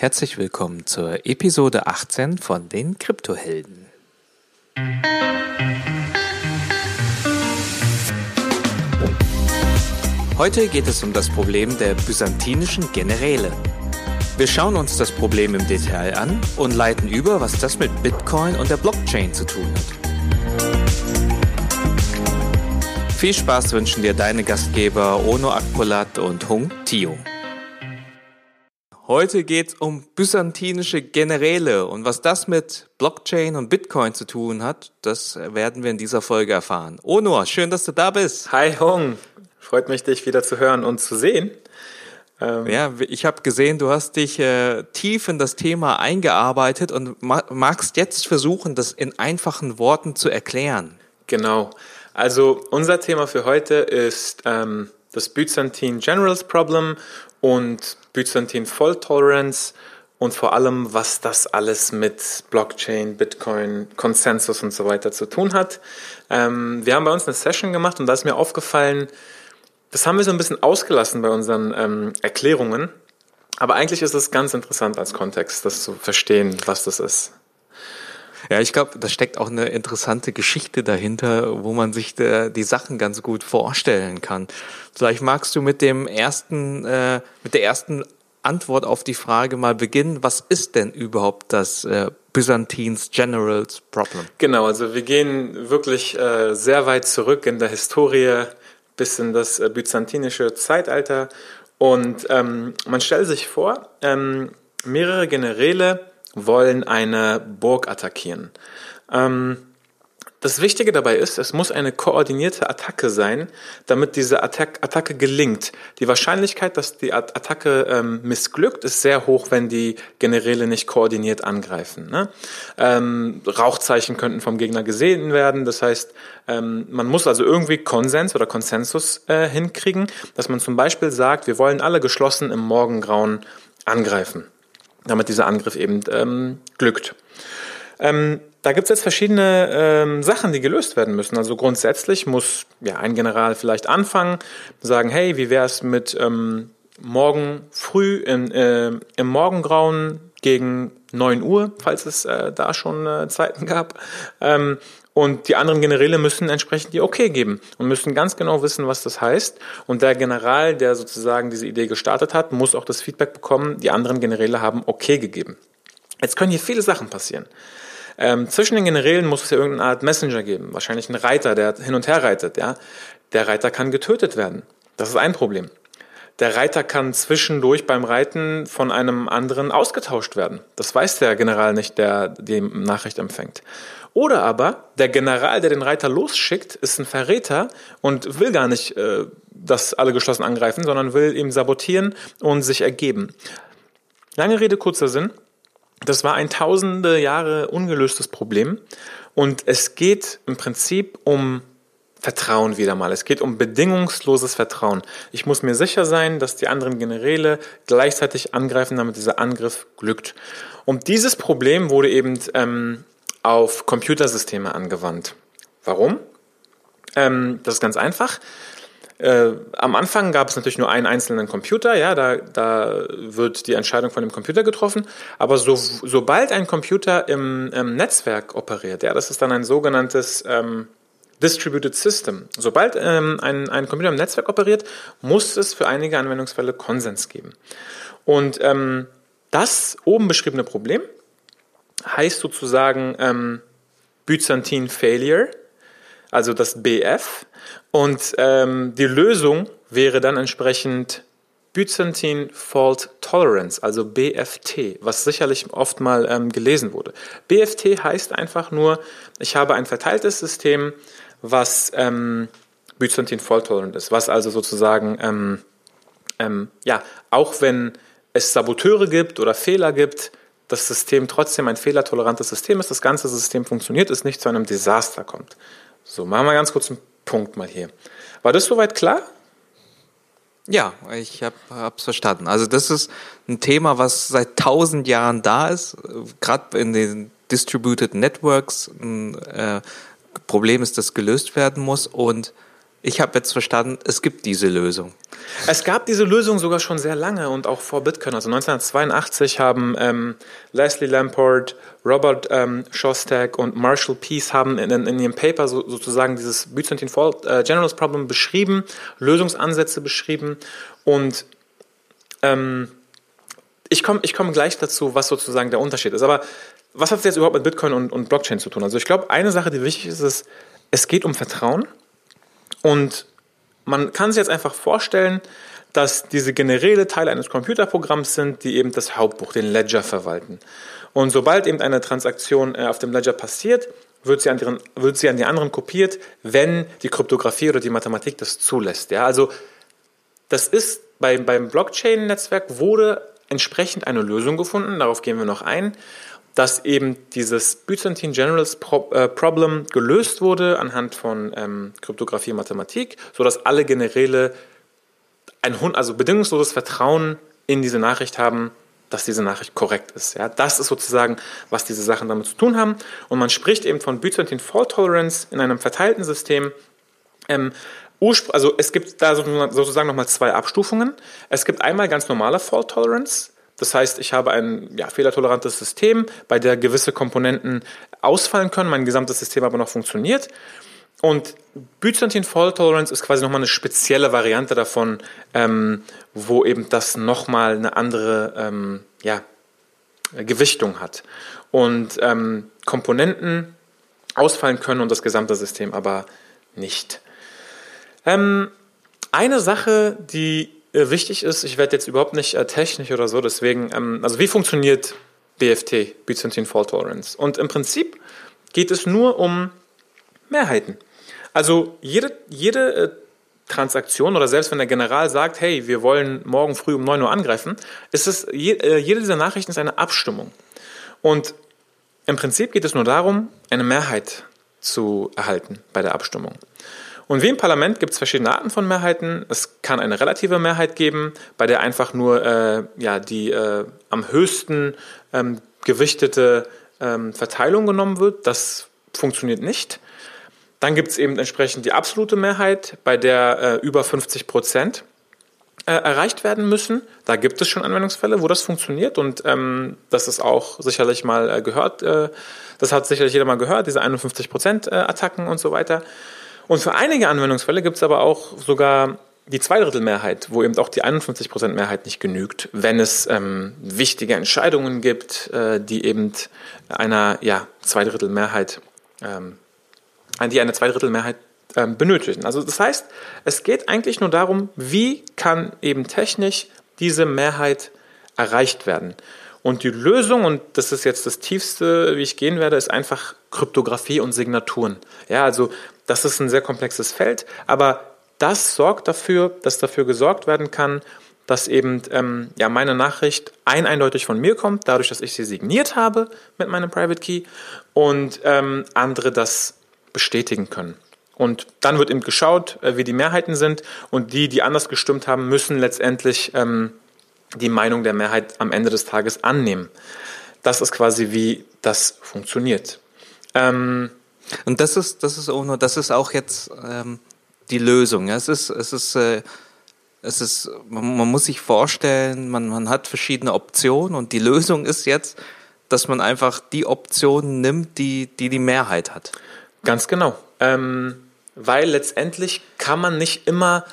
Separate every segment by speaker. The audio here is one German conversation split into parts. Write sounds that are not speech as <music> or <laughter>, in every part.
Speaker 1: Herzlich willkommen zur Episode 18 von den Kryptohelden. Heute geht es um das Problem der byzantinischen Generäle. Wir schauen uns das Problem im Detail an und leiten über, was das mit Bitcoin und der Blockchain zu tun hat. Viel Spaß wünschen dir deine Gastgeber Ono Akpolat und Hung Tio. Heute geht es um byzantinische Generäle und was das mit Blockchain und Bitcoin zu tun hat, das werden wir in dieser Folge erfahren. Ono, schön, dass du da bist.
Speaker 2: Hi Hong, freut mich, dich wieder zu hören und zu sehen.
Speaker 1: Ähm ja, ich habe gesehen, du hast dich äh, tief in das Thema eingearbeitet und ma magst jetzt versuchen, das in einfachen Worten zu erklären.
Speaker 2: Genau. Also unser Thema für heute ist ähm, das Byzantine Generals Problem und Byzantine Fault Tolerance und vor allem, was das alles mit Blockchain, Bitcoin, Konsensus und so weiter zu tun hat. Ähm, wir haben bei uns eine Session gemacht und da ist mir aufgefallen, das haben wir so ein bisschen ausgelassen bei unseren ähm, Erklärungen. Aber eigentlich ist es ganz interessant als Kontext, das zu verstehen, was das ist.
Speaker 1: Ja, ich glaube, da steckt auch eine interessante Geschichte dahinter, wo man sich der, die Sachen ganz gut vorstellen kann. Vielleicht magst du mit dem ersten, äh, mit der ersten Antwort auf die Frage mal beginnen. Was ist denn überhaupt das äh, Byzantines Generals Problem?
Speaker 2: Genau, also wir gehen wirklich äh, sehr weit zurück in der Historie bis in das äh, byzantinische Zeitalter. Und ähm, man stellt sich vor, ähm, mehrere Generäle wollen eine Burg attackieren. Ähm, das Wichtige dabei ist, es muss eine koordinierte Attacke sein, damit diese Attac Attacke gelingt. Die Wahrscheinlichkeit, dass die Attacke ähm, missglückt, ist sehr hoch, wenn die Generäle nicht koordiniert angreifen. Ne? Ähm, Rauchzeichen könnten vom Gegner gesehen werden. Das heißt, ähm, man muss also irgendwie Konsens oder Konsensus äh, hinkriegen, dass man zum Beispiel sagt, wir wollen alle geschlossen im Morgengrauen angreifen, damit dieser Angriff eben ähm, glückt. Ähm, da gibt es jetzt verschiedene ähm, Sachen, die gelöst werden müssen. Also grundsätzlich muss ja ein General vielleicht anfangen, sagen, hey, wie wäre es mit ähm, morgen früh in, äh, im Morgengrauen gegen 9 Uhr, falls es äh, da schon äh, Zeiten gab. Ähm, und die anderen Generäle müssen entsprechend die Okay geben und müssen ganz genau wissen, was das heißt. Und der General, der sozusagen diese Idee gestartet hat, muss auch das Feedback bekommen, die anderen Generäle haben Okay gegeben. Jetzt können hier viele Sachen passieren. Ähm, zwischen den Generälen muss es ja irgendeine Art Messenger geben, wahrscheinlich ein Reiter, der hin und her reitet. Ja? Der Reiter kann getötet werden. Das ist ein Problem. Der Reiter kann zwischendurch beim Reiten von einem anderen ausgetauscht werden. Das weiß der General nicht, der die Nachricht empfängt. Oder aber der General, der den Reiter losschickt, ist ein Verräter und will gar nicht, äh, dass alle geschlossen angreifen, sondern will ihm sabotieren und sich ergeben. Lange Rede, kurzer Sinn. Das war ein tausende Jahre ungelöstes Problem. Und es geht im Prinzip um Vertrauen wieder mal. Es geht um bedingungsloses Vertrauen. Ich muss mir sicher sein, dass die anderen Generäle gleichzeitig angreifen, damit dieser Angriff glückt. Und dieses Problem wurde eben ähm, auf Computersysteme angewandt. Warum? Ähm, das ist ganz einfach. Äh, am Anfang gab es natürlich nur einen einzelnen Computer, ja, da, da wird die Entscheidung von dem Computer getroffen. Aber so, sobald ein Computer im, im Netzwerk operiert, ja, das ist dann ein sogenanntes ähm, Distributed System. Sobald ähm, ein, ein Computer im Netzwerk operiert, muss es für einige Anwendungsfälle Konsens geben. Und ähm, das oben beschriebene Problem heißt sozusagen ähm, Byzantine Failure, also das BF. Und ähm, die Lösung wäre dann entsprechend Byzantine Fault Tolerance, also BFT, was sicherlich oft mal ähm, gelesen wurde. BFT heißt einfach nur, ich habe ein verteiltes System, was ähm, Byzantine Fault Tolerant ist, was also sozusagen, ähm, ähm, ja, auch wenn es Saboteure gibt oder Fehler gibt, das System trotzdem ein fehlertolerantes System ist, das ganze System funktioniert, es nicht zu einem Desaster kommt. So, machen wir ganz kurz einen Punkt mal hier. War das soweit klar?
Speaker 1: Ja, ich habe es verstanden. Also das ist ein Thema, was seit tausend Jahren da ist, gerade in den Distributed Networks ein äh, Problem ist, das gelöst werden muss und ich habe jetzt verstanden, es gibt diese Lösung.
Speaker 2: Es gab diese Lösung sogar schon sehr lange und auch vor Bitcoin. Also 1982 haben ähm, Leslie Lamport, Robert ähm, Shostak und Marshall Peace haben in, in ihrem Paper so, sozusagen dieses Byzantine äh, Generals Problem beschrieben, Lösungsansätze beschrieben und ähm, ich komme ich komm gleich dazu, was sozusagen der Unterschied ist. Aber was hat es jetzt überhaupt mit Bitcoin und, und Blockchain zu tun? Also ich glaube, eine Sache, die wichtig ist, ist, es geht um Vertrauen und man kann sich jetzt einfach vorstellen, dass diese Generäle Teile eines Computerprogramms sind, die eben das Hauptbuch, den Ledger verwalten. Und sobald eben eine Transaktion äh, auf dem Ledger passiert, wird sie, an die, wird sie an die anderen kopiert, wenn die Kryptographie oder die Mathematik das zulässt. Ja, also das ist bei, beim Blockchain-Netzwerk wurde entsprechend eine Lösung gefunden, darauf gehen wir noch ein, dass eben dieses Byzantine Generals äh, Problem gelöst wurde anhand von ähm, Kryptographie und Mathematik, sodass alle Generäle ein also bedingungsloses Vertrauen in diese Nachricht haben, dass diese Nachricht korrekt ist. Ja, das ist sozusagen, was diese Sachen damit zu tun haben. Und man spricht eben von Byzantine Fault Tolerance in einem verteilten System. Ähm, also es gibt da sozusagen nochmal zwei Abstufungen. Es gibt einmal ganz normale Fault Tolerance. Das heißt, ich habe ein ja, fehlertolerantes System, bei der gewisse Komponenten ausfallen können, mein gesamtes System aber noch funktioniert. Und Byzantine Fault Tolerance ist quasi nochmal eine spezielle Variante davon, ähm, wo eben das nochmal eine andere ähm, ja, Gewichtung hat. Und ähm, Komponenten ausfallen können und das gesamte System aber nicht. Ähm, eine Sache, die wichtig ist, ich werde jetzt überhaupt nicht äh, technisch oder so, deswegen, ähm, also wie funktioniert BFT, Byzantine Fault Tolerance? Und im Prinzip geht es nur um Mehrheiten. Also jede, jede äh, Transaktion oder selbst wenn der General sagt, hey, wir wollen morgen früh um 9 Uhr angreifen, ist es, jede dieser Nachrichten ist eine Abstimmung. Und im Prinzip geht es nur darum, eine Mehrheit zu erhalten bei der Abstimmung. Und wie im Parlament gibt es verschiedene Arten von Mehrheiten. Es kann eine relative Mehrheit geben, bei der einfach nur äh, ja, die äh, am höchsten ähm, gewichtete ähm, Verteilung genommen wird. Das funktioniert nicht. Dann gibt es eben entsprechend die absolute Mehrheit, bei der äh, über 50 Prozent äh, erreicht werden müssen. Da gibt es schon Anwendungsfälle, wo das funktioniert und ähm, das ist auch sicherlich mal äh, gehört. Äh, das hat sicherlich jeder mal gehört, diese 51 Prozent äh, Attacken und so weiter. Und für einige Anwendungsfälle gibt es aber auch sogar die Zweidrittelmehrheit, wo eben auch die 51% Mehrheit nicht genügt, wenn es ähm, wichtige Entscheidungen gibt, äh, die eben einer ja, Zweidrittelmehrheit, ähm, die eine Zweidrittelmehrheit ähm, benötigen. Also das heißt, es geht eigentlich nur darum, wie kann eben technisch diese Mehrheit erreicht werden. Und die Lösung, und das ist jetzt das tiefste, wie ich gehen werde, ist einfach Kryptographie und Signaturen. Ja, also das ist ein sehr komplexes Feld, aber das sorgt dafür, dass dafür gesorgt werden kann, dass eben ähm, ja, meine Nachricht ein eindeutig von mir kommt, dadurch, dass ich sie signiert habe mit meinem Private Key und ähm, andere das bestätigen können. Und dann wird eben geschaut, äh, wie die Mehrheiten sind und die, die anders gestimmt haben, müssen letztendlich ähm, die Meinung der Mehrheit am Ende des Tages annehmen. Das ist quasi, wie das funktioniert. Ähm,
Speaker 1: und das ist, das ist auch nur, das ist auch jetzt ähm, die Lösung. Ja? Es ist, es ist, äh, es ist, man, man, muss sich vorstellen, man, man hat verschiedene Optionen und die Lösung ist jetzt, dass man einfach die Option nimmt, die die, die Mehrheit hat.
Speaker 2: Ganz genau. Ähm, weil letztendlich kann man nicht immer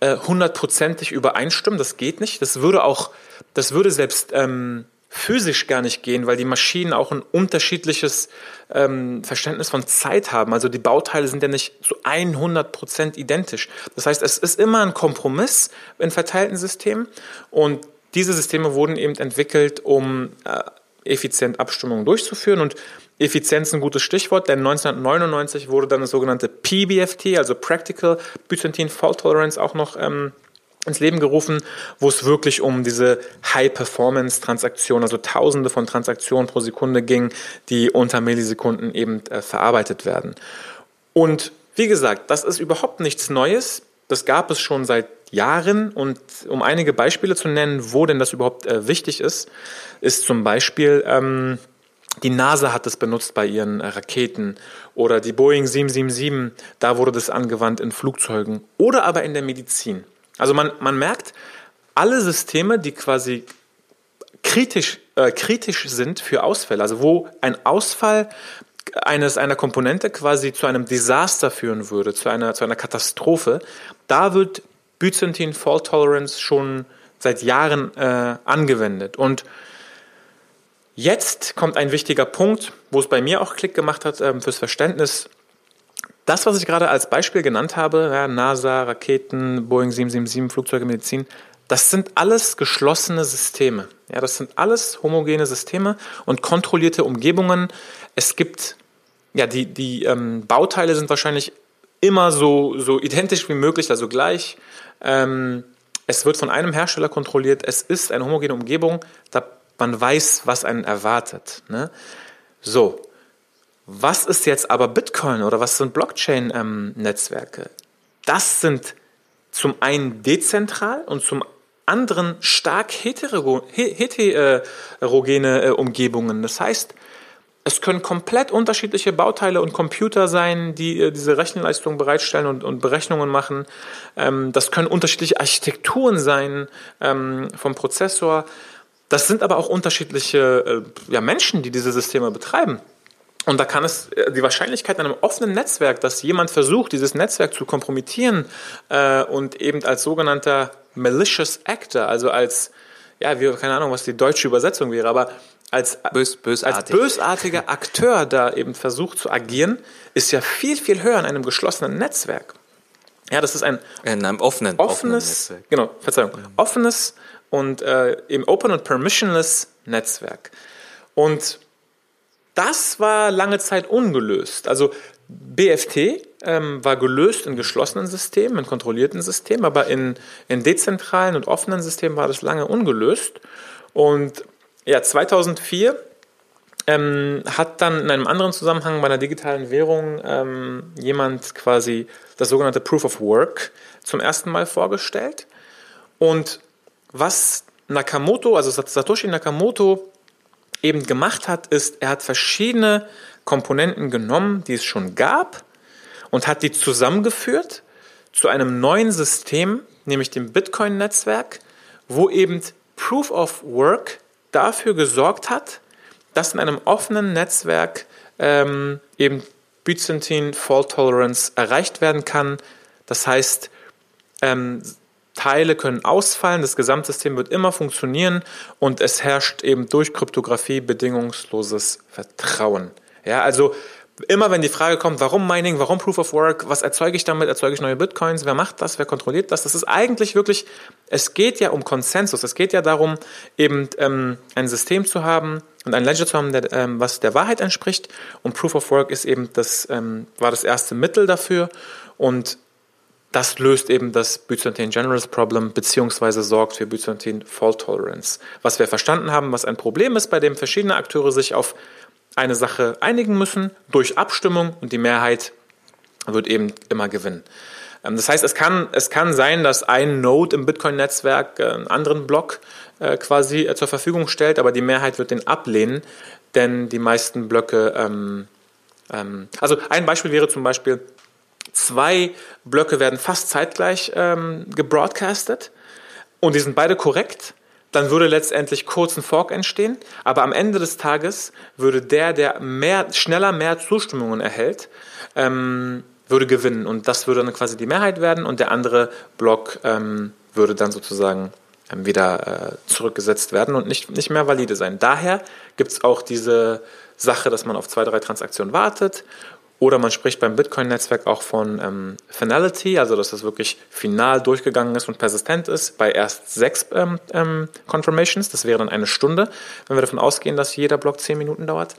Speaker 2: äh, hundertprozentig übereinstimmen. Das geht nicht. Das würde auch, das würde selbst ähm, physisch gar nicht gehen, weil die Maschinen auch ein unterschiedliches ähm, Verständnis von Zeit haben. Also die Bauteile sind ja nicht zu 100 Prozent identisch. Das heißt, es ist immer ein Kompromiss in verteilten Systemen und diese Systeme wurden eben entwickelt, um äh, effizient Abstimmungen durchzuführen und Effizienz ein gutes Stichwort, denn 1999 wurde dann das sogenannte PBFT, also Practical Byzantine Fault Tolerance, auch noch ähm, ins Leben gerufen, wo es wirklich um diese High-Performance-Transaktionen, also Tausende von Transaktionen pro Sekunde ging, die unter Millisekunden eben äh, verarbeitet werden. Und wie gesagt, das ist überhaupt nichts Neues. Das gab es schon seit Jahren. Und um einige Beispiele zu nennen, wo denn das überhaupt äh, wichtig ist, ist zum Beispiel ähm, die NASA hat es benutzt bei ihren Raketen oder die Boeing 777, da wurde das angewandt in Flugzeugen oder aber in der Medizin. Also man, man merkt, alle Systeme, die quasi kritisch, äh, kritisch sind für Ausfälle, also wo ein Ausfall eines, einer Komponente quasi zu einem Desaster führen würde, zu einer, zu einer Katastrophe, da wird Byzantine Fault Tolerance schon seit Jahren äh, angewendet. Und jetzt kommt ein wichtiger Punkt, wo es bei mir auch Klick gemacht hat ähm, fürs Verständnis. Das, was ich gerade als Beispiel genannt habe, ja, NASA, Raketen, Boeing 777, Flugzeuge, Medizin, das sind alles geschlossene Systeme. Ja, das sind alles homogene Systeme und kontrollierte Umgebungen. Es gibt, ja, die, die ähm, Bauteile sind wahrscheinlich immer so, so identisch wie möglich, also gleich. Ähm, es wird von einem Hersteller kontrolliert. Es ist eine homogene Umgebung. Da man weiß, was einen erwartet. Ne? So, was ist jetzt aber Bitcoin oder was sind Blockchain-Netzwerke? Ähm, das sind zum einen dezentral und zum anderen stark heterogene äh, Umgebungen. Das heißt, es können komplett unterschiedliche Bauteile und Computer sein, die äh, diese Rechenleistung bereitstellen und, und Berechnungen machen. Ähm, das können unterschiedliche Architekturen sein ähm, vom Prozessor. Das sind aber auch unterschiedliche äh, Menschen, die diese Systeme betreiben. Und da kann es äh, die Wahrscheinlichkeit in einem offenen Netzwerk, dass jemand versucht, dieses Netzwerk zu kompromittieren äh, und eben als sogenannter malicious actor, also als, ja, wie, keine Ahnung, was die deutsche Übersetzung wäre, aber als,
Speaker 1: Bös, bösartig.
Speaker 2: als bösartiger Akteur da eben versucht zu agieren, ist ja viel, viel höher in einem geschlossenen Netzwerk. Ja, das ist ein
Speaker 1: in einem offenen,
Speaker 2: offenes, offenen genau, Verzeihung, offenes und äh, eben Open und Permissionless Netzwerk. Und das war lange Zeit ungelöst. Also BFT ähm, war gelöst in geschlossenen Systemen, in kontrollierten Systemen, aber in, in dezentralen und offenen Systemen war das lange ungelöst. Und ja, 2004 ähm, hat dann in einem anderen Zusammenhang bei einer digitalen Währung ähm, jemand quasi das sogenannte Proof of Work zum ersten Mal vorgestellt. Und was Nakamoto, also Satoshi Nakamoto eben gemacht hat, ist, er hat verschiedene Komponenten genommen, die es schon gab, und hat die zusammengeführt zu einem neuen System, nämlich dem Bitcoin-Netzwerk, wo eben Proof of Work dafür gesorgt hat, dass in einem offenen Netzwerk ähm, eben Byzantine Fault Tolerance erreicht werden kann. Das heißt, ähm, Teile können ausfallen, das Gesamtsystem wird immer funktionieren und es herrscht eben durch Kryptographie bedingungsloses Vertrauen. Ja, also immer wenn die Frage kommt, warum Mining, warum Proof of Work, was erzeuge ich damit, erzeuge ich neue Bitcoins, wer macht das, wer kontrolliert das, das ist eigentlich wirklich, es geht ja um Konsensus, es geht ja darum, eben ähm, ein System zu haben und ein Ledger zu haben, der, ähm, was der Wahrheit entspricht. Und Proof of Work ist eben das, ähm, war das erste Mittel dafür. Und das löst eben das Byzantine Generals Problem beziehungsweise sorgt für Byzantine Fault Tolerance. Was wir verstanden haben, was ein Problem ist, bei dem verschiedene Akteure sich auf eine Sache einigen müssen durch Abstimmung und die Mehrheit wird eben immer gewinnen. Ähm, das heißt, es kann, es kann sein, dass ein Node im Bitcoin-Netzwerk äh, einen anderen Block äh, quasi äh, zur Verfügung stellt, aber die Mehrheit wird den ablehnen, denn die meisten Blöcke, ähm, ähm, also ein Beispiel wäre zum Beispiel, Zwei Blöcke werden fast zeitgleich ähm, gebroadcastet. Und die sind beide korrekt. Dann würde letztendlich kurz ein Fork entstehen, aber am Ende des Tages würde der, der mehr, schneller mehr Zustimmungen erhält, ähm, würde gewinnen. Und das würde dann quasi die Mehrheit werden. Und der andere Block ähm, würde dann sozusagen ähm, wieder äh, zurückgesetzt werden und nicht, nicht mehr valide sein. Daher gibt es auch diese Sache, dass man auf zwei, drei Transaktionen wartet oder man spricht beim Bitcoin-Netzwerk auch von ähm, Finality, also dass das wirklich final durchgegangen ist und persistent ist, bei erst sechs ähm, ähm, Confirmations. Das wäre dann eine Stunde, wenn wir davon ausgehen, dass jeder Block zehn Minuten dauert.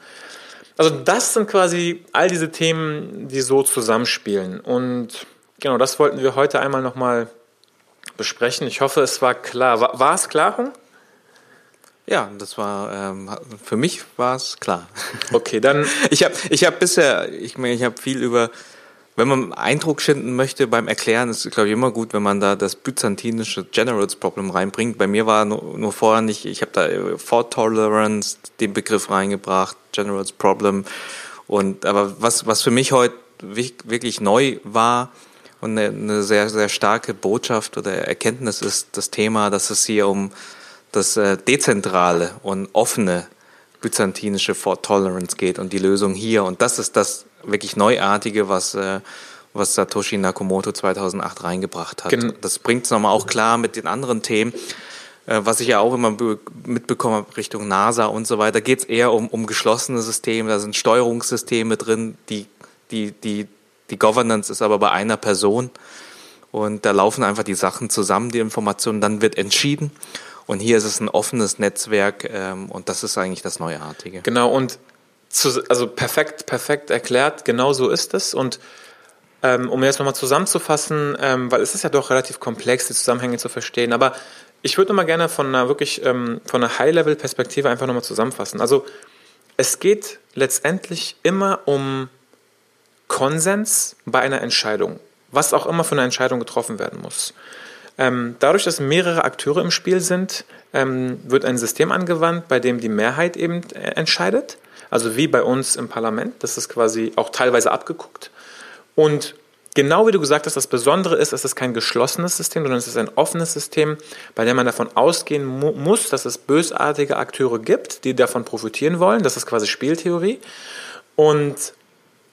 Speaker 2: Also das sind quasi all diese Themen, die so zusammenspielen. Und genau, das wollten wir heute einmal nochmal besprechen. Ich hoffe, es war klar. War, war es klar, Hung?
Speaker 1: Ja, das war ähm, für mich war es klar.
Speaker 2: Okay, dann <laughs>
Speaker 1: ich habe ich habe bisher ich meine ich habe viel über wenn man Eindruck schinden möchte beim Erklären, ist glaube ich immer gut, wenn man da das byzantinische Generals Problem reinbringt. Bei mir war nur, nur vorher nicht, ich habe da äh, Fault Tolerance den Begriff reingebracht, Generals Problem. Und aber was was für mich heute wirklich neu war und eine, eine sehr sehr starke Botschaft oder Erkenntnis ist das Thema, dass es hier um das äh, dezentrale und offene byzantinische Fault Tolerance geht und die Lösung hier. Und das ist das wirklich Neuartige, was, äh, was Satoshi Nakamoto 2008 reingebracht hat. Gen das bringt es nochmal auch klar mit den anderen Themen. Äh, was ich ja auch immer mitbekomme Richtung NASA und so weiter, geht es eher um, um geschlossene Systeme. Da sind Steuerungssysteme drin, die, die, die, die Governance ist aber bei einer Person. Und da laufen einfach die Sachen zusammen, die Informationen, dann wird entschieden. Und hier ist es ein offenes Netzwerk ähm, und das ist eigentlich das Neuartige.
Speaker 2: Genau, und zu, also perfekt, perfekt erklärt, genau so ist es. Und ähm, um jetzt nochmal zusammenzufassen, ähm, weil es ist ja doch relativ komplex, die Zusammenhänge zu verstehen, aber ich würde nochmal gerne von einer wirklich, ähm, von einer High-Level-Perspektive einfach nochmal zusammenfassen. Also es geht letztendlich immer um Konsens bei einer Entscheidung, was auch immer von einer Entscheidung getroffen werden muss. Ähm, dadurch, dass mehrere Akteure im Spiel sind, ähm, wird ein System angewandt, bei dem die Mehrheit eben äh, entscheidet. Also wie bei uns im Parlament. Das ist quasi auch teilweise abgeguckt. Und genau wie du gesagt hast, das Besondere ist, es ist kein geschlossenes System, sondern es ist ein offenes System, bei dem man davon ausgehen mu muss, dass es bösartige Akteure gibt, die davon profitieren wollen. Das ist quasi Spieltheorie. Und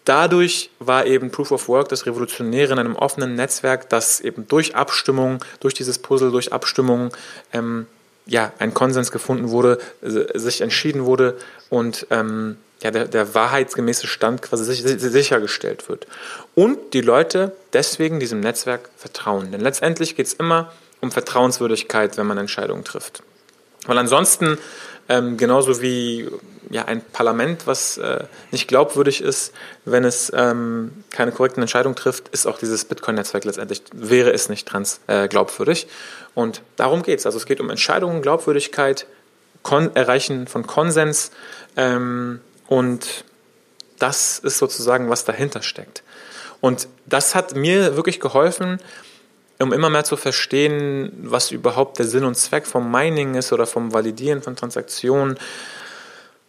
Speaker 2: Dadurch war eben Proof of Work das Revolutionäre in einem offenen Netzwerk, das eben durch Abstimmung, durch dieses Puzzle, durch Abstimmung, ähm, ja, ein Konsens gefunden wurde, sich entschieden wurde und ähm, ja, der, der wahrheitsgemäße Stand quasi sichergestellt wird. Und die Leute deswegen diesem Netzwerk vertrauen. Denn letztendlich geht es immer um Vertrauenswürdigkeit, wenn man Entscheidungen trifft. Weil ansonsten, ähm, genauso wie ja, ein Parlament, was äh, nicht glaubwürdig ist, wenn es ähm, keine korrekten Entscheidungen trifft, ist auch dieses Bitcoin-Netzwerk letztendlich, wäre es nicht trans, äh, glaubwürdig. Und darum geht es. Also es geht um Entscheidungen, Glaubwürdigkeit, Kon Erreichen von Konsens ähm, und das ist sozusagen, was dahinter steckt. Und das hat mir wirklich geholfen, um immer mehr zu verstehen, was überhaupt der Sinn und Zweck vom Mining ist oder vom Validieren von Transaktionen.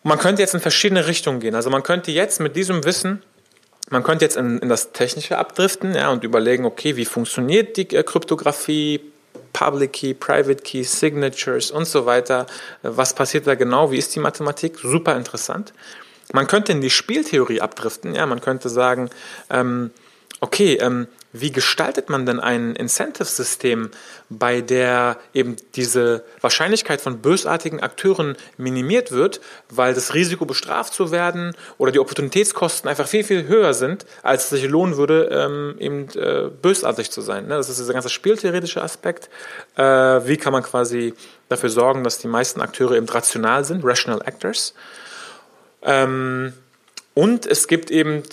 Speaker 2: Man könnte jetzt in verschiedene Richtungen gehen. Also man könnte jetzt mit diesem Wissen, man könnte jetzt in, in das Technische abdriften ja, und überlegen, okay, wie funktioniert die äh, Kryptographie, Public Key, Private Key, Signatures und so weiter. Was passiert da genau? Wie ist die Mathematik? Super interessant. Man könnte in die Spieltheorie abdriften. Ja, man könnte sagen, ähm, okay, ähm, wie gestaltet man denn ein Incentive-System, bei der eben diese Wahrscheinlichkeit von bösartigen Akteuren minimiert wird, weil das Risiko bestraft zu werden oder die Opportunitätskosten einfach viel, viel höher sind, als es sich lohnen würde, ähm, eben äh, bösartig zu sein. Ne? Das ist dieser ganze spieltheoretische Aspekt. Äh, wie kann man quasi dafür sorgen, dass die meisten Akteure eben rational sind, rational actors. Ähm, und es gibt eben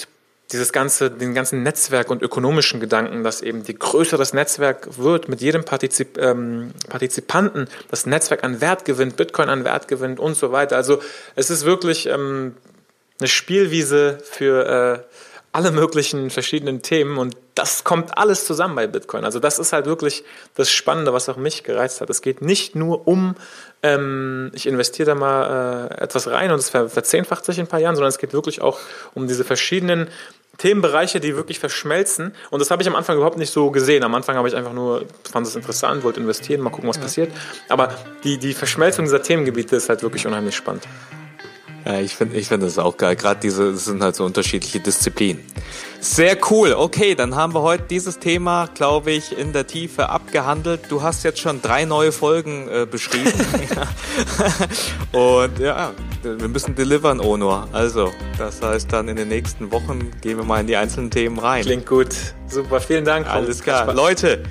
Speaker 2: dieses ganze, den ganzen Netzwerk und ökonomischen Gedanken, dass eben je größer das Netzwerk wird, mit jedem Partizip, ähm, Partizipanten das Netzwerk an Wert gewinnt, Bitcoin an Wert gewinnt und so weiter. Also es ist wirklich ähm, eine Spielwiese für äh, alle möglichen verschiedenen Themen und das kommt alles zusammen bei Bitcoin. Also das ist halt wirklich das Spannende, was auch mich gereizt hat. Es geht nicht nur um, ähm, ich investiere da mal äh, etwas rein und es verzehnfacht sich in ein paar Jahren, sondern es geht wirklich auch um diese verschiedenen Themenbereiche, die wirklich verschmelzen. Und das habe ich am Anfang überhaupt nicht so gesehen. Am Anfang habe ich einfach nur, fand es interessant, wollte investieren, mal gucken, was passiert. Aber die, die Verschmelzung dieser Themengebiete ist halt wirklich unheimlich spannend.
Speaker 1: Ja, ich finde ich finde das auch geil. Gerade diese, das sind halt so unterschiedliche Disziplinen. Sehr cool. Okay, dann haben wir heute dieses Thema, glaube ich, in der Tiefe abgehandelt. Du hast jetzt schon drei neue Folgen äh, beschrieben. <laughs> Und ja, wir müssen delivern, Onor. Also, das heißt dann in den nächsten Wochen gehen wir mal in die einzelnen Themen rein.
Speaker 2: Klingt gut. Super, vielen Dank.
Speaker 1: Alles klar. Leute,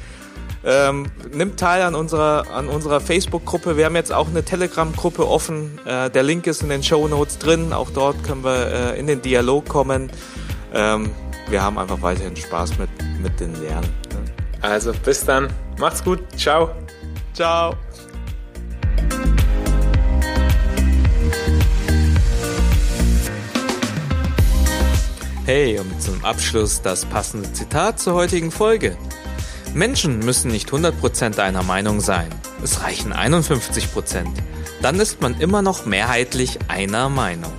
Speaker 1: ähm, nimmt teil an unserer, an unserer Facebook-Gruppe. Wir haben jetzt auch eine Telegram-Gruppe offen. Äh, der Link ist in den Show Notes drin. Auch dort können wir äh, in den Dialog kommen. Ähm, wir haben einfach weiterhin Spaß mit, mit den Lernen.
Speaker 2: Also bis dann. Macht's gut. Ciao.
Speaker 1: Ciao. Hey, und zum Abschluss das passende Zitat zur heutigen Folge. Menschen müssen nicht 100% einer Meinung sein. Es reichen 51%. Dann ist man immer noch mehrheitlich einer Meinung.